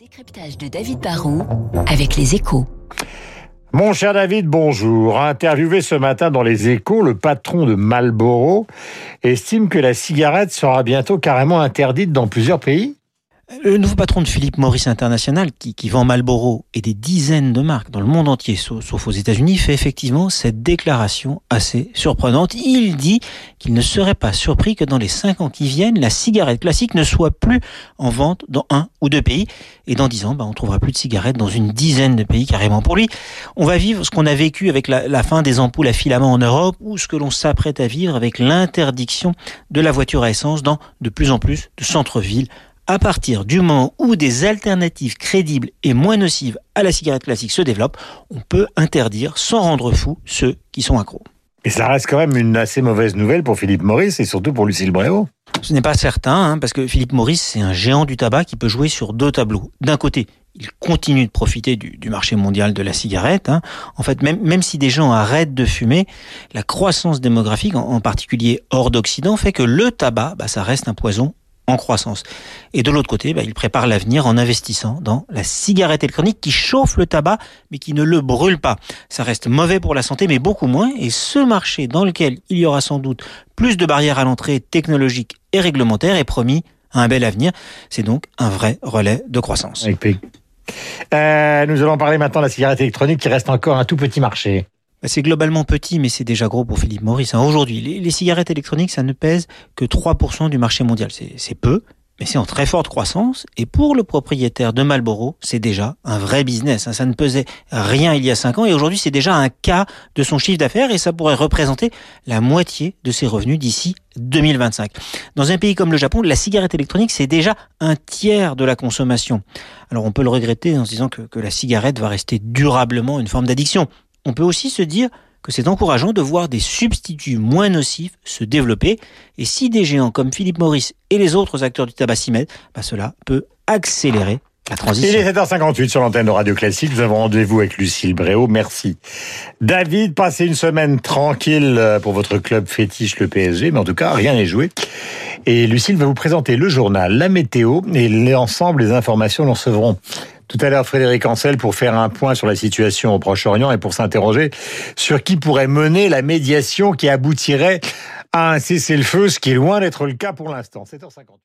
Décryptage de David Barrault avec les échos. Mon cher David, bonjour. Interviewé ce matin dans les échos, le patron de Marlboro estime que la cigarette sera bientôt carrément interdite dans plusieurs pays. Le nouveau patron de Philippe Morris International, qui, qui, vend Marlboro et des dizaines de marques dans le monde entier, sauf, sauf aux États-Unis, fait effectivement cette déclaration assez surprenante. Il dit qu'il ne serait pas surpris que dans les cinq ans qui viennent, la cigarette classique ne soit plus en vente dans un ou deux pays. Et dans dix ans, bah, on trouvera plus de cigarettes dans une dizaine de pays carrément. Pour lui, on va vivre ce qu'on a vécu avec la, la fin des ampoules à filament en Europe ou ce que l'on s'apprête à vivre avec l'interdiction de la voiture à essence dans de plus en plus de centres-villes à partir du moment où des alternatives crédibles et moins nocives à la cigarette classique se développent, on peut interdire sans rendre fou ceux qui sont accros. Et ça reste quand même une assez mauvaise nouvelle pour Philippe Maurice et surtout pour Lucille Bréau. Ce n'est pas certain, hein, parce que Philippe Maurice, c'est un géant du tabac qui peut jouer sur deux tableaux. D'un côté, il continue de profiter du, du, marché mondial de la cigarette. Hein. En fait, même, même si des gens arrêtent de fumer, la croissance démographique, en, en particulier hors d'Occident, fait que le tabac, bah, ça reste un poison en croissance. Et de l'autre côté, bah, il prépare l'avenir en investissant dans la cigarette électronique qui chauffe le tabac mais qui ne le brûle pas. Ça reste mauvais pour la santé mais beaucoup moins et ce marché dans lequel il y aura sans doute plus de barrières à l'entrée technologiques et réglementaires est promis à un bel avenir. C'est donc un vrai relais de croissance. Euh, nous allons parler maintenant de la cigarette électronique qui reste encore un tout petit marché. C'est globalement petit, mais c'est déjà gros pour Philippe Maurice. Aujourd'hui, les, cigarettes électroniques, ça ne pèse que 3% du marché mondial. C'est peu, mais c'est en très forte croissance. Et pour le propriétaire de Marlboro, c'est déjà un vrai business. Ça ne pesait rien il y a 5 ans, et aujourd'hui, c'est déjà un cas de son chiffre d'affaires, et ça pourrait représenter la moitié de ses revenus d'ici 2025. Dans un pays comme le Japon, la cigarette électronique, c'est déjà un tiers de la consommation. Alors on peut le regretter en se disant que la cigarette va rester durablement une forme d'addiction. On peut aussi se dire que c'est encourageant de voir des substituts moins nocifs se développer. Et si des géants comme Philippe Maurice et les autres acteurs du tabac s'y mettent, bah cela peut accélérer la transition. Il est 7h58 sur l'antenne de Radio Classique. Nous avons rendez-vous avec Lucille Bréau. Merci. David, passez une semaine tranquille pour votre club fétiche, le PSG. Mais en tout cas, rien n'est joué. Et Lucille va vous présenter le journal, la météo et l'ensemble des informations nous recevrons tout à l'heure Frédéric Ancel pour faire un point sur la situation au Proche-Orient et pour s'interroger sur qui pourrait mener la médiation qui aboutirait à un cessez-le-feu, ce qui est loin d'être le cas pour l'instant. 7h50.